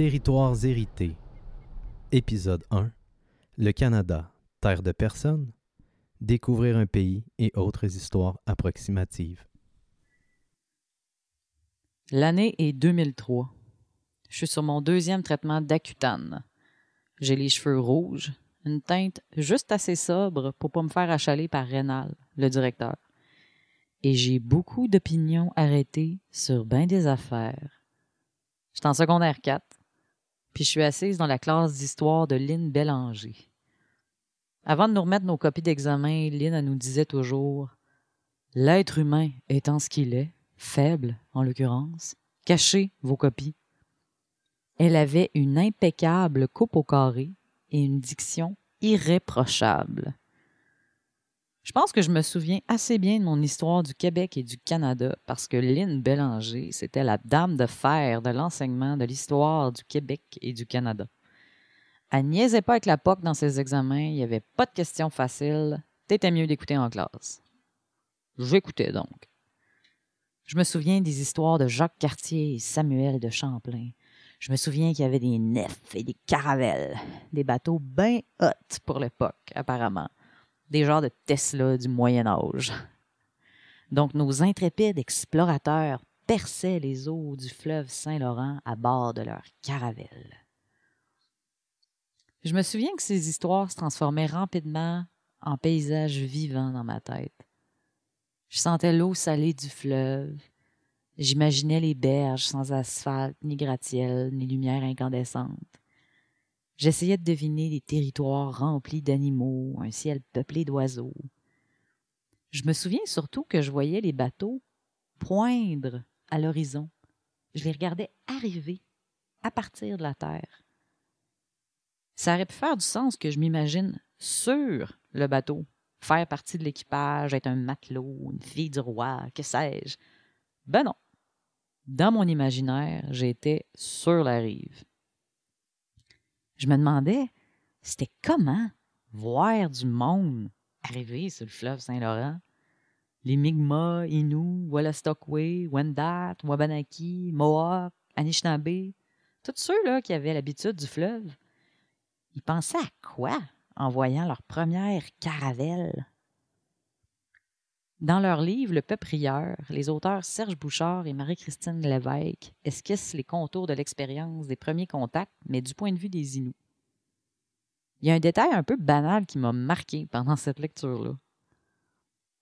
Territoires hérités. Épisode 1. Le Canada, terre de personnes. Découvrir un pays et autres histoires approximatives. L'année est 2003. Je suis sur mon deuxième traitement d'Accutane. J'ai les cheveux rouges, une teinte juste assez sobre pour pas me faire achaler par Rénal, le directeur. Et j'ai beaucoup d'opinions arrêtées sur bien des affaires. Je suis en secondaire 4, puis je suis assise dans la classe d'histoire de Lynn Bélanger. Avant de nous remettre nos copies d'examen, Lynn nous disait toujours L'être humain étant ce qu'il est, faible en l'occurrence, cachez vos copies. Elle avait une impeccable coupe au carré et une diction irréprochable. Je pense que je me souviens assez bien de mon histoire du Québec et du Canada parce que Lynn Bélanger, c'était la dame de fer de l'enseignement de l'histoire du Québec et du Canada. Elle niaisait pas avec la POC dans ses examens, il n'y avait pas de questions faciles, t'étais mieux d'écouter en classe. J'écoutais donc. Je me souviens des histoires de Jacques Cartier et Samuel de Champlain. Je me souviens qu'il y avait des nefs et des caravelles, des bateaux bien hot pour l'époque, apparemment des genres de Tesla du Moyen Âge. Donc nos intrépides explorateurs perçaient les eaux du fleuve Saint-Laurent à bord de leur caravelle. Je me souviens que ces histoires se transformaient rapidement en paysages vivants dans ma tête. Je sentais l'eau salée du fleuve. J'imaginais les berges sans asphalte, ni gratte-ciel, ni lumière incandescente. J'essayais de deviner des territoires remplis d'animaux, un ciel peuplé d'oiseaux. Je me souviens surtout que je voyais les bateaux poindre à l'horizon. Je les regardais arriver à partir de la terre. Ça aurait pu faire du sens que je m'imagine sur le bateau, faire partie de l'équipage, être un matelot, une fille du roi, que sais-je. Ben non. Dans mon imaginaire, j'étais sur la rive je me demandais, c'était comment voir du monde arriver sur le fleuve Saint-Laurent? Les Mi'kmaq, Innu, Wallastockway, Wendat, Wabanaki, Mohawk, Anishinaabe, tous ceux-là qui avaient l'habitude du fleuve, ils pensaient à quoi en voyant leur première caravelle? Dans leur livre Le peuple rieur, les auteurs Serge Bouchard et Marie-Christine Lévesque esquissent les contours de l'expérience des premiers contacts, mais du point de vue des Inuits. Il y a un détail un peu banal qui m'a marqué pendant cette lecture-là.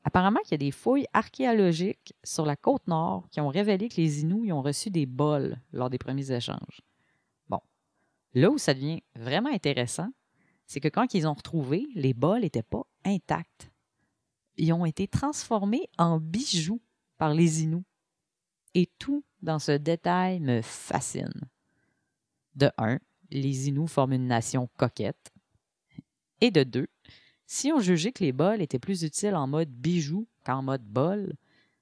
Apparemment qu'il y a des fouilles archéologiques sur la côte nord qui ont révélé que les Inuits ont reçu des bols lors des premiers échanges. Bon, là où ça devient vraiment intéressant, c'est que quand ils ont retrouvé, les bols n'étaient pas intacts. Ils ont été transformés en bijoux par les Inuits. Et tout dans ce détail me fascine. De un, les Inuits forment une nation coquette. Et de deux, si on jugeait que les bols étaient plus utiles en mode bijou qu'en mode bol,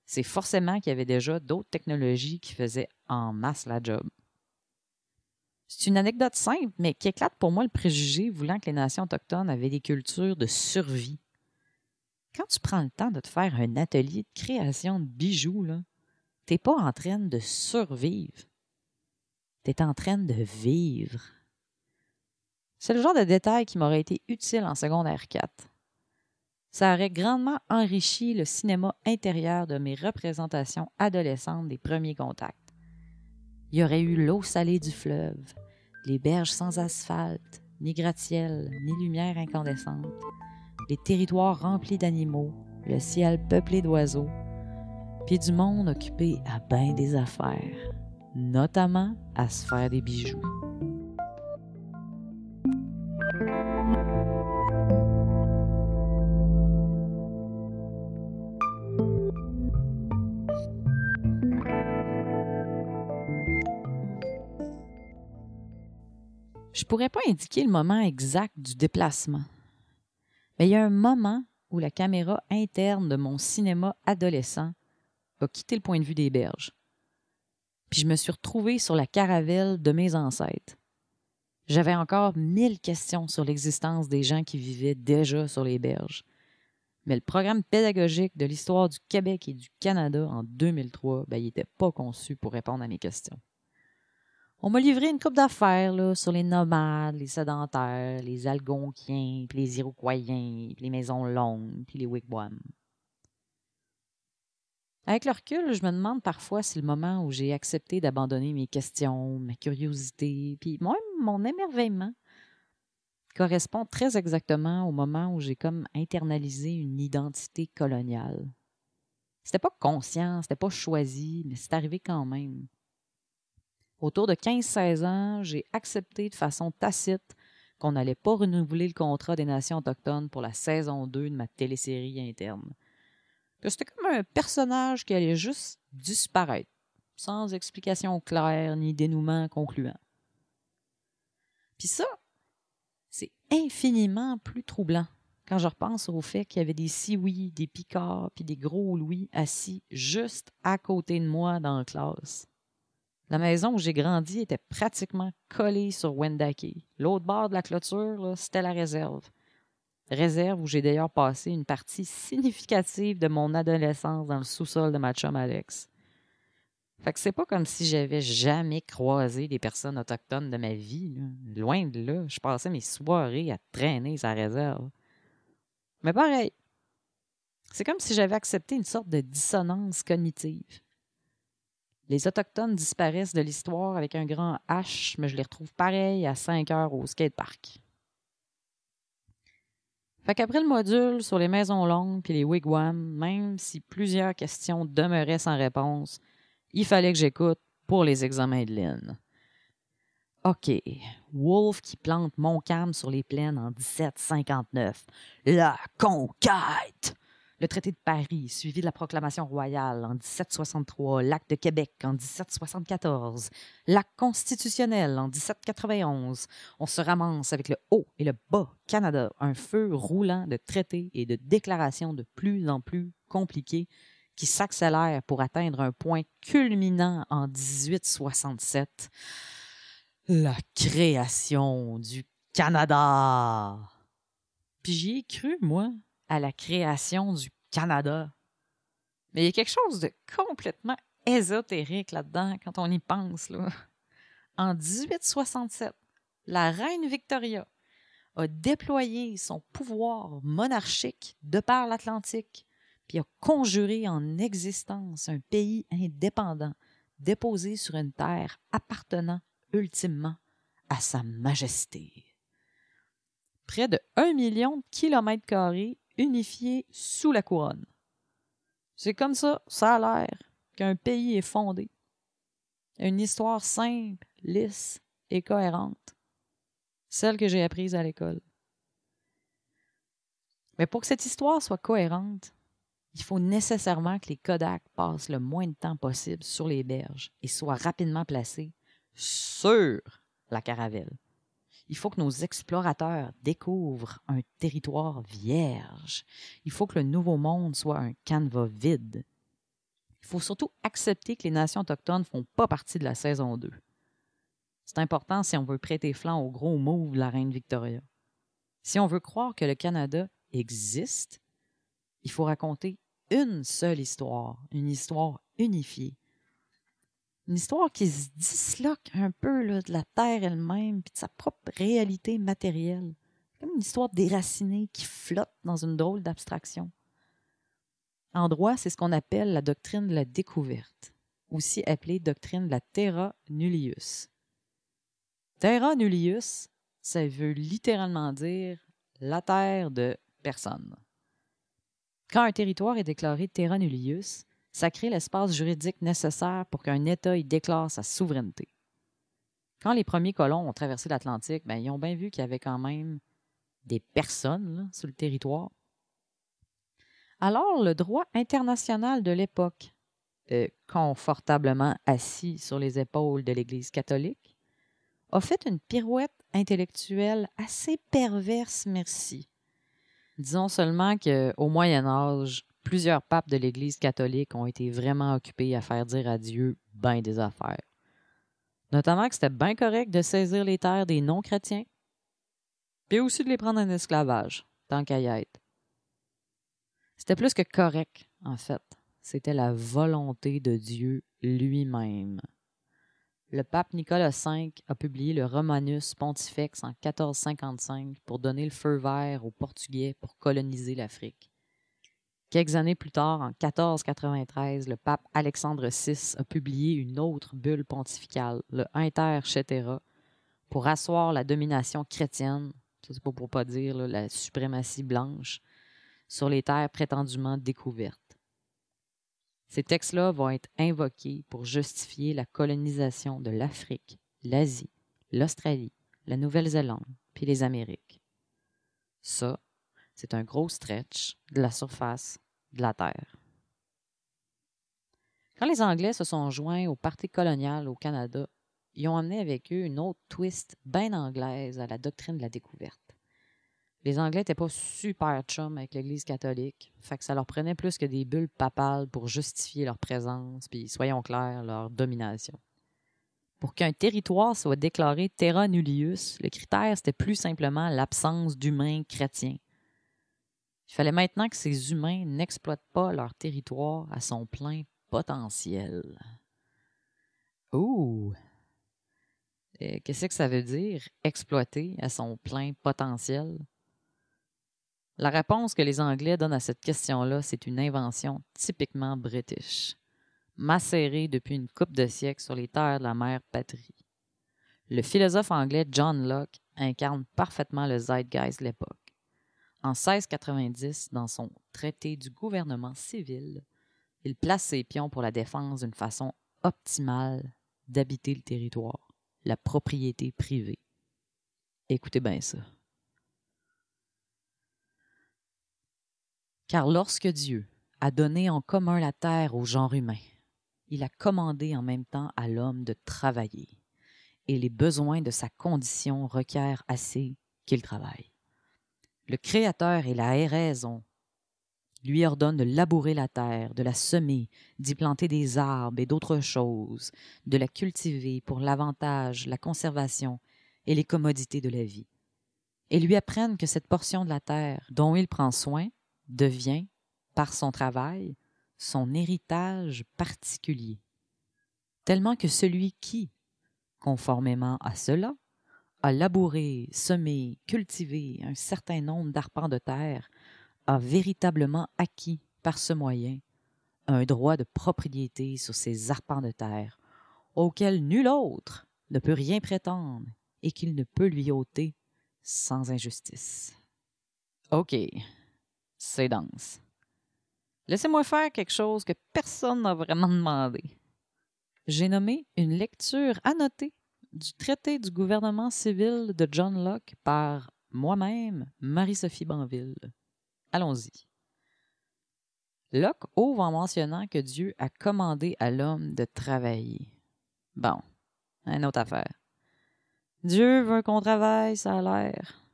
c'est forcément qu'il y avait déjà d'autres technologies qui faisaient en masse la job. C'est une anecdote simple, mais qui éclate pour moi le préjugé voulant que les nations autochtones avaient des cultures de survie. Quand tu prends le temps de te faire un atelier de création de bijoux, là, t'es pas en train de survivre. T'es en train de vivre. C'est le genre de détail qui m'aurait été utile en secondaire 4. Ça aurait grandement enrichi le cinéma intérieur de mes représentations adolescentes des premiers contacts. Il y aurait eu l'eau salée du fleuve, les berges sans asphalte, ni gratte-ciel, ni lumière incandescente, les territoires remplis d'animaux, le ciel peuplé d'oiseaux, puis du monde occupé à bien des affaires, notamment à se faire des bijoux. Je pourrais pas indiquer le moment exact du déplacement, mais il y a un moment où la caméra interne de mon cinéma adolescent a quitté le point de vue des berges. Puis je me suis retrouvée sur la caravelle de mes ancêtres. J'avais encore mille questions sur l'existence des gens qui vivaient déjà sur les berges. Mais le programme pédagogique de l'histoire du Québec et du Canada en 2003, ben, il n'était pas conçu pour répondre à mes questions. On m'a livré une coupe d'affaires sur les nomades, les sédentaires, les Algonquiens, puis les Iroquois, puis les maisons longues, puis les wigwams. Avec le recul, je me demande parfois si le moment où j'ai accepté d'abandonner mes questions, ma curiosité, puis même mon émerveillement, correspond très exactement au moment où j'ai comme internalisé une identité coloniale. C'était pas conscient, c'était pas choisi, mais c'est arrivé quand même. Autour de 15-16 ans, j'ai accepté de façon tacite qu'on n'allait pas renouveler le contrat des nations autochtones pour la saison 2 de ma télésérie interne. Que c'était comme un personnage qui allait juste disparaître, sans explication claire ni dénouement concluant. Puis ça, c'est infiniment plus troublant quand je repense au fait qu'il y avait des Siouis, des Picards, puis des gros Louis assis juste à côté de moi dans la classe. La maison où j'ai grandi était pratiquement collée sur Wendake. L'autre bord de la clôture, c'était la réserve. Réserve où j'ai d'ailleurs passé une partie significative de mon adolescence dans le sous-sol de ma chum Alex. Fait que c'est pas comme si j'avais jamais croisé des personnes autochtones de ma vie. Loin de là, je passais mes soirées à traîner sa réserve. Mais pareil, c'est comme si j'avais accepté une sorte de dissonance cognitive. Les Autochtones disparaissent de l'histoire avec un grand H, mais je les retrouve pareil à 5 heures au skatepark. Fait qu'après le module sur les maisons longues puis les wigwams, même si plusieurs questions demeuraient sans réponse, il fallait que j'écoute pour les examens de Lynn. OK. Wolfe qui plante Montcalm sur les plaines en 1759. La conquête! Le traité de Paris, suivi de la proclamation royale en 1763, l'acte de Québec en 1774, l'acte constitutionnel en 1791. On se ramasse avec le haut et le bas Canada, un feu roulant de traités et de déclarations de plus en plus compliqués qui s'accélèrent pour atteindre un point culminant en 1867. La création du Canada. Puis j'y ai cru, moi à la création du Canada. Mais il y a quelque chose de complètement ésotérique là-dedans quand on y pense. En 1867, la reine Victoria a déployé son pouvoir monarchique de par l'Atlantique, puis a conjuré en existence un pays indépendant déposé sur une terre appartenant ultimement à Sa Majesté. Près de 1 million de kilomètres carrés unifié sous la couronne. C'est comme ça, ça a l'air, qu'un pays est fondé. Une histoire simple, lisse et cohérente. Celle que j'ai apprise à l'école. Mais pour que cette histoire soit cohérente, il faut nécessairement que les Kodak passent le moins de temps possible sur les berges et soient rapidement placés sur la caravelle. Il faut que nos explorateurs découvrent un territoire vierge. Il faut que le nouveau monde soit un canevas vide. Il faut surtout accepter que les nations autochtones ne font pas partie de la saison 2. C'est important si on veut prêter flanc au gros move de la reine Victoria. Si on veut croire que le Canada existe, il faut raconter une seule histoire, une histoire unifiée, une histoire qui se disloque un peu de la Terre elle-même puis de sa propre réalité matérielle. Comme une histoire déracinée qui flotte dans une drôle d'abstraction. En droit, c'est ce qu'on appelle la doctrine de la découverte, aussi appelée doctrine de la terra nullius. Terra nullius, ça veut littéralement dire la terre de personne. Quand un territoire est déclaré terra nullius, ça crée l'espace juridique nécessaire pour qu'un État y déclare sa souveraineté. Quand les premiers colons ont traversé l'Atlantique, ben, ils ont bien vu qu'il y avait quand même des personnes sur le territoire. Alors, le droit international de l'époque, euh, confortablement assis sur les épaules de l'Église catholique, a fait une pirouette intellectuelle assez perverse, merci. Disons seulement qu'au Moyen Âge, plusieurs papes de l'Église catholique ont été vraiment occupés à faire dire à Dieu bien des affaires. Notamment que c'était bien correct de saisir les terres des non-chrétiens, puis aussi de les prendre en esclavage, tant qu'à y être. C'était plus que correct, en fait. C'était la volonté de Dieu lui-même. Le pape Nicolas V a publié le Romanus Pontifex en 1455 pour donner le feu vert aux Portugais pour coloniser l'Afrique. Quelques années plus tard, en 1493, le pape Alexandre VI a publié une autre bulle pontificale, le Inter Cetera, pour asseoir la domination chrétienne, c'est pas pour pas dire la suprématie blanche, sur les terres prétendument découvertes. Ces textes-là vont être invoqués pour justifier la colonisation de l'Afrique, l'Asie, l'Australie, la Nouvelle-Zélande, puis les Amériques. Ça, c'est un gros stretch de la surface de la Terre. Quand les Anglais se sont joints au Parti colonial au Canada, ils ont amené avec eux une autre twist bien anglaise à la doctrine de la découverte. Les Anglais n'étaient pas super chum avec l'Église catholique, fait que ça leur prenait plus que des bulles papales pour justifier leur présence, puis soyons clairs, leur domination. Pour qu'un territoire soit déclaré terra nullius, le critère c'était plus simplement l'absence d'humains chrétiens. Il fallait maintenant que ces humains n'exploitent pas leur territoire à son plein potentiel. Ouh! Qu'est-ce que ça veut dire, exploiter à son plein potentiel? La réponse que les Anglais donnent à cette question-là, c'est une invention typiquement british, macérée depuis une coupe de siècles sur les terres de la mère patrie. Le philosophe anglais John Locke incarne parfaitement le zeitgeist de l'époque. En 1690, dans son traité du gouvernement civil, il place ses pions pour la défense d'une façon optimale d'habiter le territoire, la propriété privée. Écoutez bien ça. Car lorsque Dieu a donné en commun la terre au genre humain, il a commandé en même temps à l'homme de travailler, et les besoins de sa condition requièrent assez qu'il travaille. Le Créateur et la raison lui ordonnent de labourer la terre, de la semer, d'y planter des arbres et d'autres choses, de la cultiver pour l'avantage, la conservation et les commodités de la vie, et lui apprennent que cette portion de la terre dont il prend soin devient, par son travail, son héritage particulier, tellement que celui qui, conformément à cela, a labouré, semé, cultivé un certain nombre d'arpents de terre, a véritablement acquis par ce moyen un droit de propriété sur ces arpents de terre, auquel nul autre ne peut rien prétendre et qu'il ne peut lui ôter sans injustice. OK, c'est dense. Laissez-moi faire quelque chose que personne n'a vraiment demandé. J'ai nommé une lecture annotée du traité du gouvernement civil de John Locke par moi-même, Marie-Sophie Banville. Allons-y. Locke ouvre en mentionnant que Dieu a commandé à l'homme de travailler. Bon, une autre affaire. Dieu veut qu'on travaille, ça a l'air.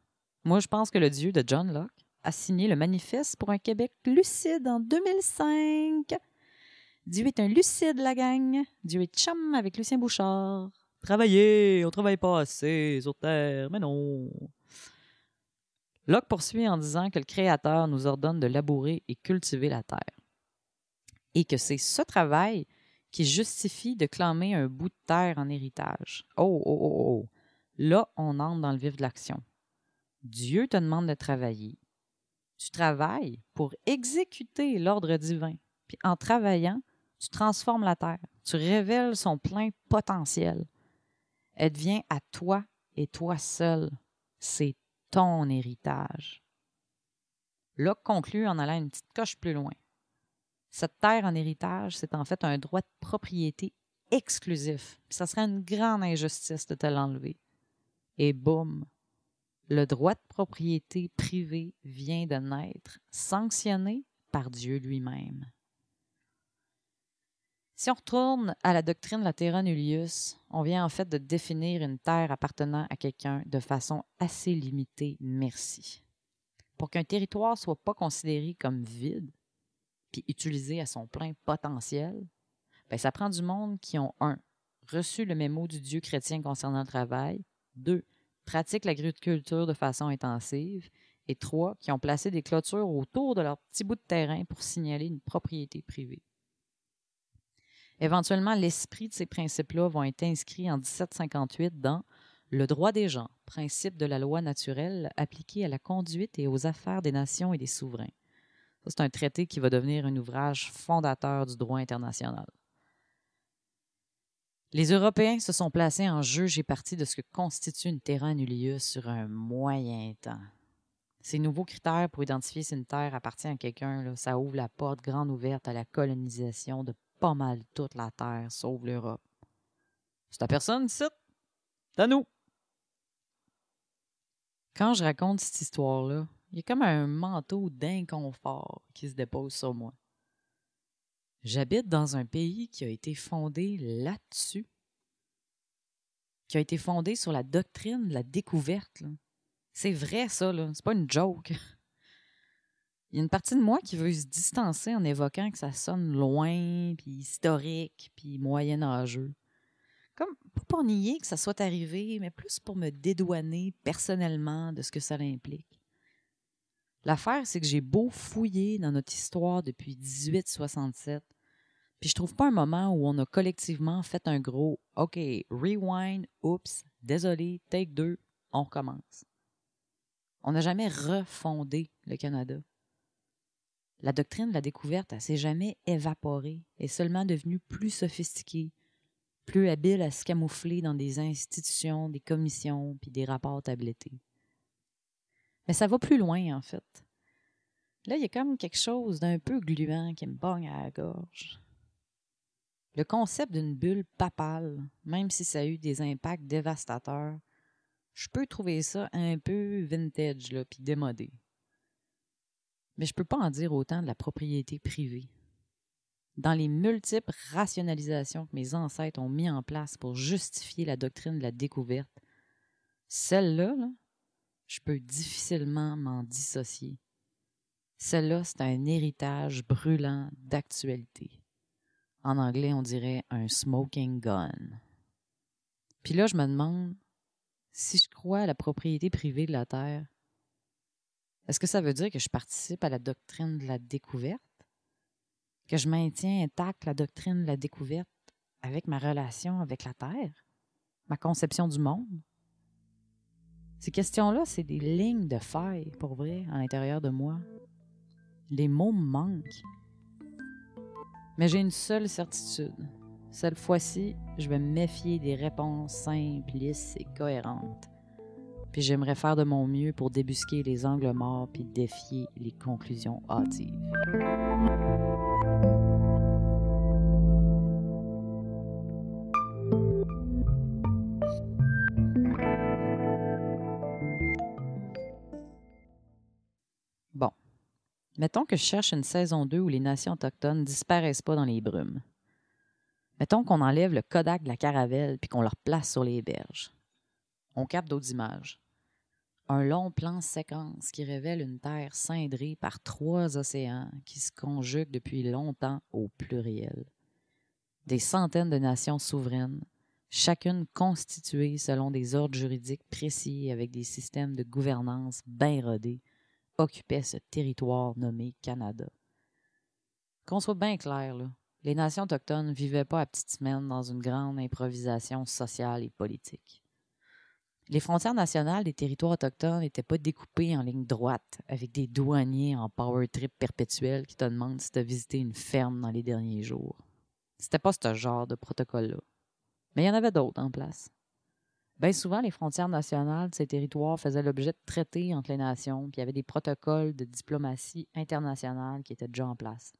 Moi, je pense que le Dieu de John Locke a signé le manifeste pour un Québec lucide en 2005. Dieu est un lucide, la gang. Dieu est chum avec Lucien Bouchard. Travailler, on travaille pas assez sur Terre, mais non. Locke poursuit en disant que le Créateur nous ordonne de labourer et cultiver la terre. Et que c'est ce travail qui justifie de clamer un bout de terre en héritage. Oh, oh, oh, oh. Là, on entre dans le vif de l'action. Dieu te demande de travailler tu travailles pour exécuter l'ordre divin. Puis en travaillant, tu transformes la terre. Tu révèles son plein potentiel. Elle devient à toi et toi seul. C'est ton héritage. Locke conclut en allant une petite coche plus loin. Cette terre en héritage, c'est en fait un droit de propriété exclusif. ça serait une grande injustice de te l'enlever. Et boum, le droit de propriété privée vient de naître, sanctionné par Dieu lui-même. Si on retourne à la doctrine de la terra nullius, on vient en fait de définir une terre appartenant à quelqu'un de façon assez limitée, merci. Pour qu'un territoire soit pas considéré comme vide, puis utilisé à son plein potentiel, Ben, ça prend du monde qui ont, un, reçu le mémo du Dieu chrétien concernant le travail, deux, pratiquent l'agriculture de façon intensive, et trois, qui ont placé des clôtures autour de leur petit bout de terrain pour signaler une propriété privée. Éventuellement, l'esprit de ces principes-là vont être inscrits en 1758 dans Le droit des gens, principe de la loi naturelle appliqué à la conduite et aux affaires des nations et des souverains. C'est un traité qui va devenir un ouvrage fondateur du droit international. Les Européens se sont placés en juge et partie de ce que constitue une terra nullius sur un moyen temps. Ces nouveaux critères pour identifier si une terre appartient à quelqu'un, ça ouvre la porte grande ouverte à la colonisation de pas mal toute la terre, sauf l'Europe. C'est ta personne? C'est à nous! Quand je raconte cette histoire-là, il y a comme un manteau d'inconfort qui se dépose sur moi. J'habite dans un pays qui a été fondé là-dessus, qui a été fondé sur la doctrine de la découverte. C'est vrai, ça, là. C'est pas une joke. Il y a une partie de moi qui veut se distancer en évoquant que ça sonne loin, puis historique, puis moyenâgeux. Comme pas pour nier que ça soit arrivé, mais plus pour me dédouaner personnellement de ce que ça implique. L'affaire, c'est que j'ai beau fouiller dans notre histoire depuis 1867, puis je trouve pas un moment où on a collectivement fait un gros OK, rewind, oups, désolé, take deux, on recommence. On n'a jamais refondé le Canada. La doctrine de la découverte, elle s'est jamais évaporée, est seulement devenue plus sophistiquée, plus habile à se camoufler dans des institutions, des commissions, puis des rapports tablettés. Mais ça va plus loin, en fait. Là, il y a comme quelque chose d'un peu gluant qui me pogne à la gorge. Le concept d'une bulle papale, même si ça a eu des impacts dévastateurs, je peux trouver ça un peu vintage, puis démodé. Mais je peux pas en dire autant de la propriété privée. Dans les multiples rationalisations que mes ancêtres ont mis en place pour justifier la doctrine de la découverte, celle-là, là, je peux difficilement m'en dissocier. Celle-là, c'est un héritage brûlant d'actualité. En anglais, on dirait un smoking gun. Puis là, je me demande si je crois à la propriété privée de la Terre, est-ce que ça veut dire que je participe à la doctrine de la découverte? Que je maintiens intacte la doctrine de la découverte avec ma relation avec la Terre? Ma conception du monde? Ces questions-là, c'est des lignes de faille, pour vrai, à l'intérieur de moi. Les mots me manquent. Mais j'ai une seule certitude. Cette fois-ci, je vais me méfier des réponses simples, lisses et cohérentes. Puis j'aimerais faire de mon mieux pour débusquer les angles morts puis défier les conclusions hâtives. Mettons que je cherche une saison 2 où les nations autochtones disparaissent pas dans les brumes. Mettons qu'on enlève le Kodak de la caravelle puis qu'on le place sur les berges. On capte d'autres images. Un long plan séquence qui révèle une terre cindrée par trois océans qui se conjuguent depuis longtemps au pluriel. Des centaines de nations souveraines, chacune constituée selon des ordres juridiques précis avec des systèmes de gouvernance bien rodés, occupait ce territoire nommé Canada. Qu'on soit bien clair, là, les nations autochtones ne vivaient pas à petites semaines dans une grande improvisation sociale et politique. Les frontières nationales des territoires autochtones n'étaient pas découpées en ligne droite avec des douaniers en power trip perpétuel qui te demandent si tu as visité une ferme dans les derniers jours. C'était pas ce genre de protocole-là. Mais il y en avait d'autres en place. Bien souvent, les frontières nationales de ces territoires faisaient l'objet de traités entre les nations, puis il y avait des protocoles de diplomatie internationale qui étaient déjà en place.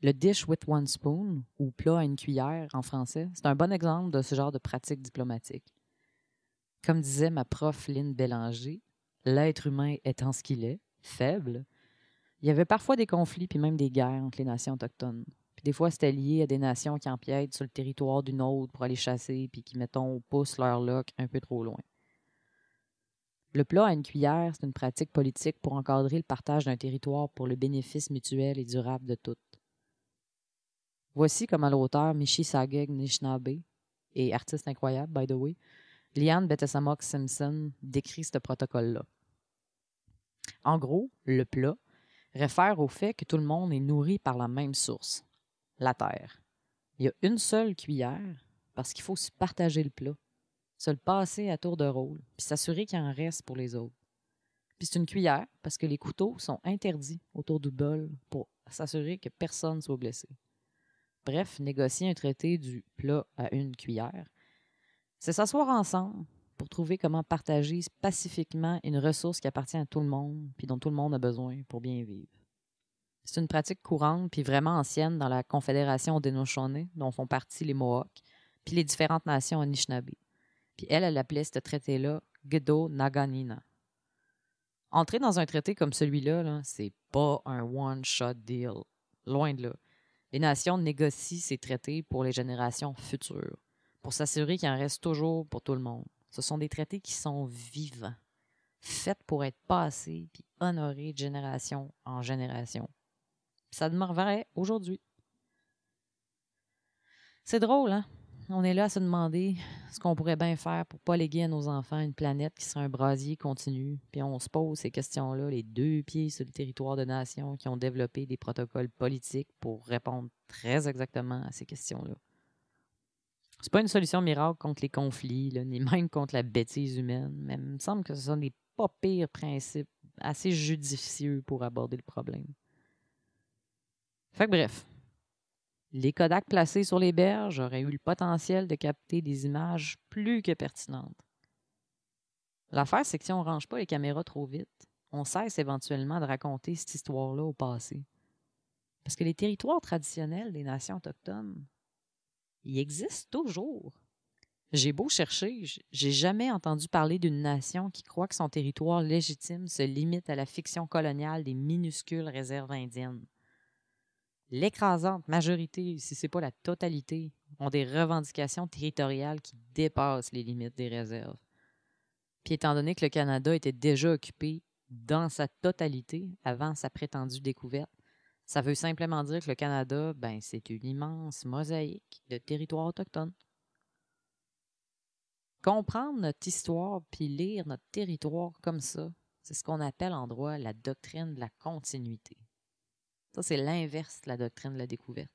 Le dish with one spoon, ou plat à une cuillère en français, c'est un bon exemple de ce genre de pratique diplomatique. Comme disait ma prof Lynn Bélanger, l'être humain étant ce qu'il est, faible, il y avait parfois des conflits puis même des guerres entre les nations autochtones. Des fois, c'était lié à des nations qui empiètent sur le territoire d'une autre pour aller chasser, puis qui, mettons, poussent leur loc un peu trop loin. Le plat à une cuillère, c'est une pratique politique pour encadrer le partage d'un territoire pour le bénéfice mutuel et durable de toutes. Voici comment l'auteur Michi Sageg Nishnabe, et artiste incroyable, by the way, Liane Betesamok Simpson décrit ce protocole-là. En gros, le plat réfère au fait que tout le monde est nourri par la même source, la terre. Il y a une seule cuillère parce qu'il faut se partager le plat, se le passer à tour de rôle, puis s'assurer qu'il en reste pour les autres. Puis c'est une cuillère parce que les couteaux sont interdits autour du bol pour s'assurer que personne soit blessé. Bref, négocier un traité du plat à une cuillère, c'est s'asseoir ensemble pour trouver comment partager pacifiquement une ressource qui appartient à tout le monde puis dont tout le monde a besoin pour bien vivre. C'est une pratique courante puis vraiment ancienne dans la Confédération Haudenosaunee, dont font partie les Mohawks, puis les différentes nations Anishinaabe. Puis elle, elle appelait ce traité-là Gedo Naganina. Entrer dans un traité comme celui-là, -là, c'est pas un one-shot deal. Loin de là. Les nations négocient ces traités pour les générations futures, pour s'assurer qu'il en reste toujours pour tout le monde. Ce sont des traités qui sont vivants, faits pour être passés puis honorés de génération en génération. Ça demeure vrai aujourd'hui. C'est drôle, hein? On est là à se demander ce qu'on pourrait bien faire pour pas léguer à nos enfants une planète qui serait un brasier continu. Puis on se pose ces questions-là, les deux pieds sur le territoire de nations qui ont développé des protocoles politiques pour répondre très exactement à ces questions-là. C'est pas une solution miracle contre les conflits, ni même contre la bêtise humaine, mais il me semble que ce sont des pas pires principes assez judicieux pour aborder le problème. Fait que bref, les Kodak placés sur les berges auraient eu le potentiel de capter des images plus que pertinentes. L'affaire, c'est que si on ne range pas les caméras trop vite, on cesse éventuellement de raconter cette histoire-là au passé. Parce que les territoires traditionnels des nations autochtones, ils existent toujours. J'ai beau chercher, j'ai jamais entendu parler d'une nation qui croit que son territoire légitime se limite à la fiction coloniale des minuscules réserves indiennes l'écrasante majorité, si ce n'est pas la totalité, ont des revendications territoriales qui dépassent les limites des réserves. Puis étant donné que le Canada était déjà occupé dans sa totalité avant sa prétendue découverte, ça veut simplement dire que le Canada, ben, c'est une immense mosaïque de territoires autochtones. Comprendre notre histoire puis lire notre territoire comme ça, c'est ce qu'on appelle en droit la doctrine de la continuité. Ça, c'est l'inverse de la doctrine de la découverte.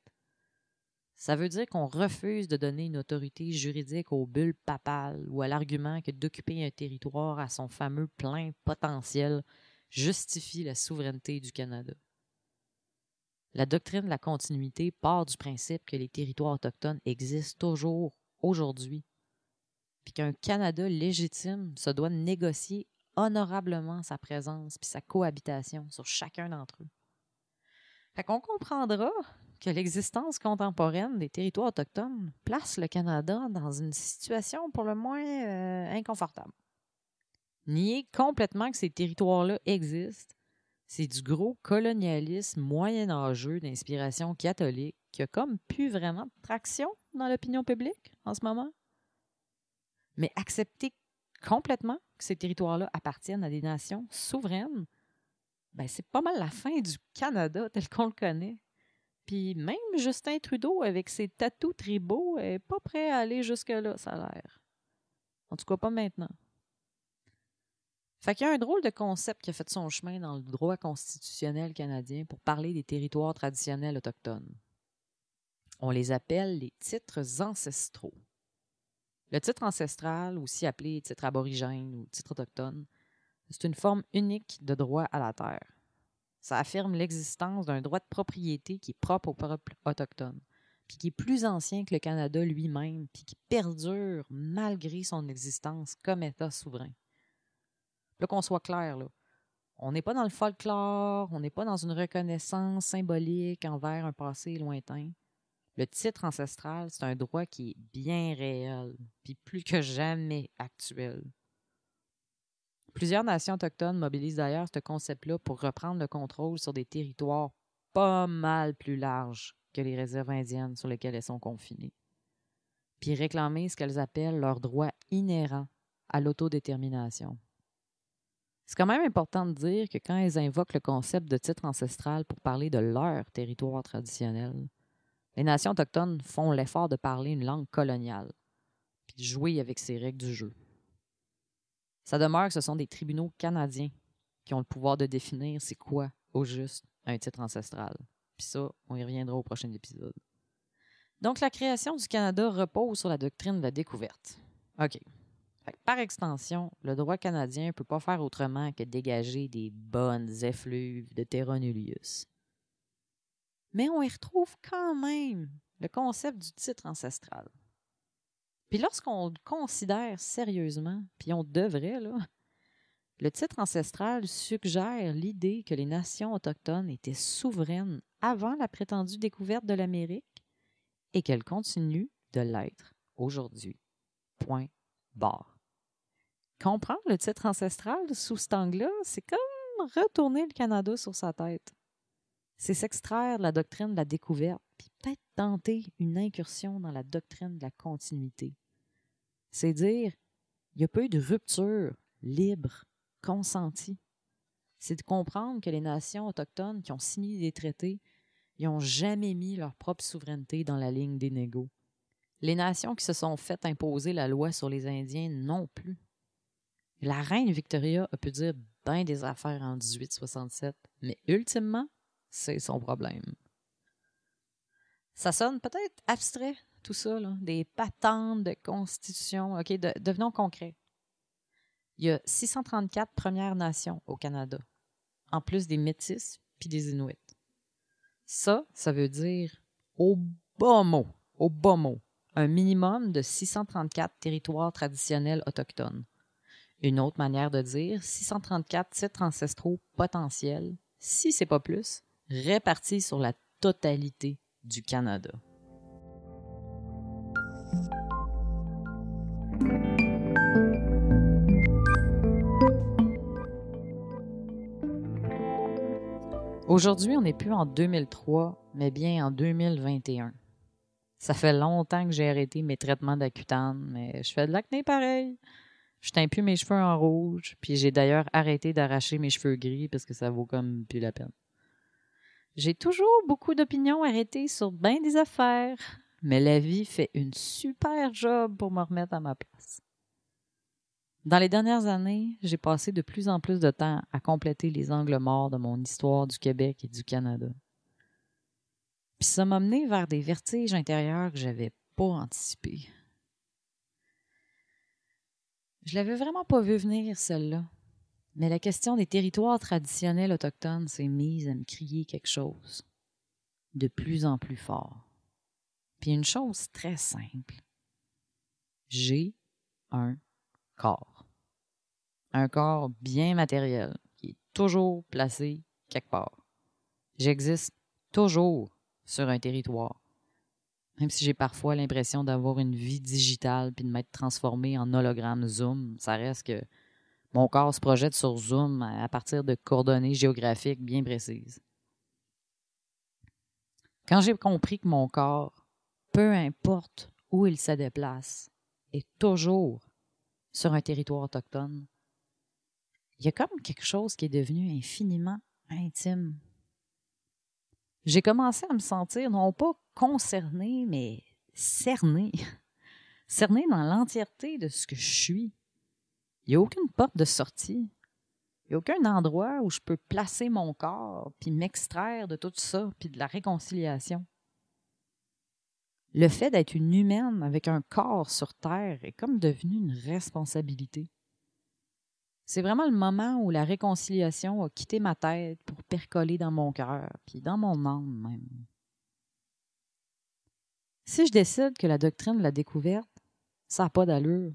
Ça veut dire qu'on refuse de donner une autorité juridique aux bulles papales ou à l'argument que d'occuper un territoire à son fameux plein potentiel justifie la souveraineté du Canada. La doctrine de la continuité part du principe que les territoires autochtones existent toujours aujourd'hui, puis qu'un Canada légitime se doit négocier honorablement sa présence puis sa cohabitation sur chacun d'entre eux. Fait qu'on comprendra que l'existence contemporaine des territoires autochtones place le Canada dans une situation pour le moins euh, inconfortable. Nier complètement que ces territoires-là existent, c'est du gros colonialisme moyenâgeux d'inspiration catholique qui a comme plus vraiment traction dans l'opinion publique en ce moment. Mais accepter complètement que ces territoires-là appartiennent à des nations souveraines, ben, c'est pas mal la fin du Canada tel qu'on le connaît. Puis même Justin Trudeau, avec ses tatous tribaux, est pas prêt à aller jusque-là, ça a l'air. En tout cas, pas maintenant. Fait y a un drôle de concept qui a fait son chemin dans le droit constitutionnel canadien pour parler des territoires traditionnels autochtones. On les appelle les titres ancestraux. Le titre ancestral, aussi appelé titre aborigène ou titre autochtone, c'est une forme unique de droit à la terre. Ça affirme l'existence d'un droit de propriété qui est propre au peuple autochtone, puis qui est plus ancien que le Canada lui-même, puis qui perdure malgré son existence comme État souverain. Là, qu'on soit clair, on n'est pas dans le folklore, on n'est pas dans une reconnaissance symbolique envers un passé lointain. Le titre ancestral, c'est un droit qui est bien réel, puis plus que jamais actuel. Plusieurs nations autochtones mobilisent d'ailleurs ce concept-là pour reprendre le contrôle sur des territoires pas mal plus larges que les réserves indiennes sur lesquelles elles sont confinées, puis réclamer ce qu'elles appellent leur droit inhérent à l'autodétermination. C'est quand même important de dire que quand elles invoquent le concept de titre ancestral pour parler de leur territoire traditionnel, Les nations autochtones font l'effort de parler une langue coloniale, puis de jouer avec ces règles du jeu. Ça demeure que ce sont des tribunaux canadiens qui ont le pouvoir de définir c'est quoi, au juste, un titre ancestral. Puis ça, on y reviendra au prochain épisode. Donc, la création du Canada repose sur la doctrine de la découverte. OK. Par extension, le droit canadien ne peut pas faire autrement que dégager des bonnes effluves de terra nullius. Mais on y retrouve quand même le concept du titre ancestral. Puis lorsqu'on le considère sérieusement, puis on devrait, là, le titre ancestral suggère l'idée que les nations autochtones étaient souveraines avant la prétendue découverte de l'Amérique et qu'elles continuent de l'être aujourd'hui. Point barre. Comprendre le titre ancestral sous cet angle-là, c'est comme retourner le Canada sur sa tête. C'est s'extraire de la doctrine de la découverte, puis peut-être tenter une incursion dans la doctrine de la continuité. C'est dire, il n'y a pas eu de rupture libre consenti. C'est de comprendre que les nations autochtones qui ont signé des traités, n'ont jamais mis leur propre souveraineté dans la ligne des négos. Les nations qui se sont faites imposer la loi sur les Indiens non plus. La reine Victoria a pu dire bien des affaires en 1867, mais ultimement, c'est son problème. Ça sonne peut-être abstrait, tout ça, des patentes de constitution. OK, devenons concrets. Il y a 634 Premières Nations au Canada, en plus des Métis puis des Inuits. Ça, ça veut dire, au bas mot, au bas mot, un minimum de 634 territoires traditionnels autochtones. Une autre manière de dire 634 titres ancestraux potentiels, si c'est pas plus, répartis sur la totalité du Canada. Aujourd'hui, on n'est plus en 2003, mais bien en 2021. Ça fait longtemps que j'ai arrêté mes traitements d'acutane, mais je fais de l'acné pareil. Je teins plus mes cheveux en rouge, puis j'ai d'ailleurs arrêté d'arracher mes cheveux gris parce que ça vaut comme plus la peine. J'ai toujours beaucoup d'opinions arrêtées sur bien des affaires, mais la vie fait une super job pour me remettre à ma place. Dans les dernières années, j'ai passé de plus en plus de temps à compléter les angles morts de mon histoire du Québec et du Canada. Puis ça m'a mené vers des vertiges intérieurs que j'avais pas anticipés. Je l'avais vraiment pas vu venir, celle-là. Mais la question des territoires traditionnels autochtones s'est mise à me crier quelque chose de plus en plus fort. Puis une chose très simple. J'ai un corps un corps bien matériel qui est toujours placé quelque part. J'existe toujours sur un territoire. Même si j'ai parfois l'impression d'avoir une vie digitale puis de m'être transformé en hologramme Zoom, ça reste que mon corps se projette sur Zoom à partir de coordonnées géographiques bien précises. Quand j'ai compris que mon corps, peu importe où il se déplace, est toujours sur un territoire autochtone, il y a comme quelque chose qui est devenu infiniment intime. J'ai commencé à me sentir non pas concernée, mais cernée. Cernée dans l'entièreté de ce que je suis. Il n'y a aucune porte de sortie. Il n'y a aucun endroit où je peux placer mon corps, puis m'extraire de tout ça, puis de la réconciliation. Le fait d'être une humaine avec un corps sur Terre est comme devenu une responsabilité. C'est vraiment le moment où la réconciliation a quitté ma tête pour percoler dans mon cœur, puis dans mon âme même. Si je décide que la doctrine de la découverte, ça n'a pas d'allure,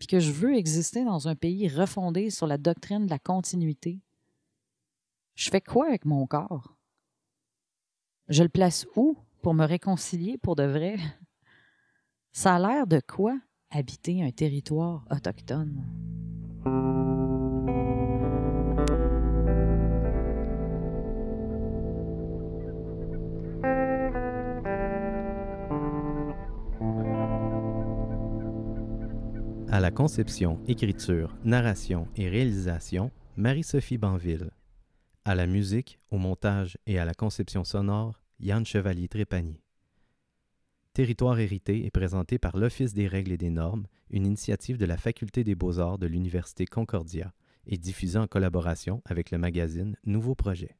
puis que je veux exister dans un pays refondé sur la doctrine de la continuité, je fais quoi avec mon corps? Je le place où pour me réconcilier pour de vrai? Ça a l'air de quoi habiter un territoire autochtone? À la conception, écriture, narration et réalisation, Marie-Sophie Banville. À la musique, au montage et à la conception sonore, Yann Chevalier Trépanier. Territoire hérité est présenté par l'Office des règles et des normes, une initiative de la Faculté des beaux-arts de l'Université Concordia et diffusé en collaboration avec le magazine Nouveau Projet.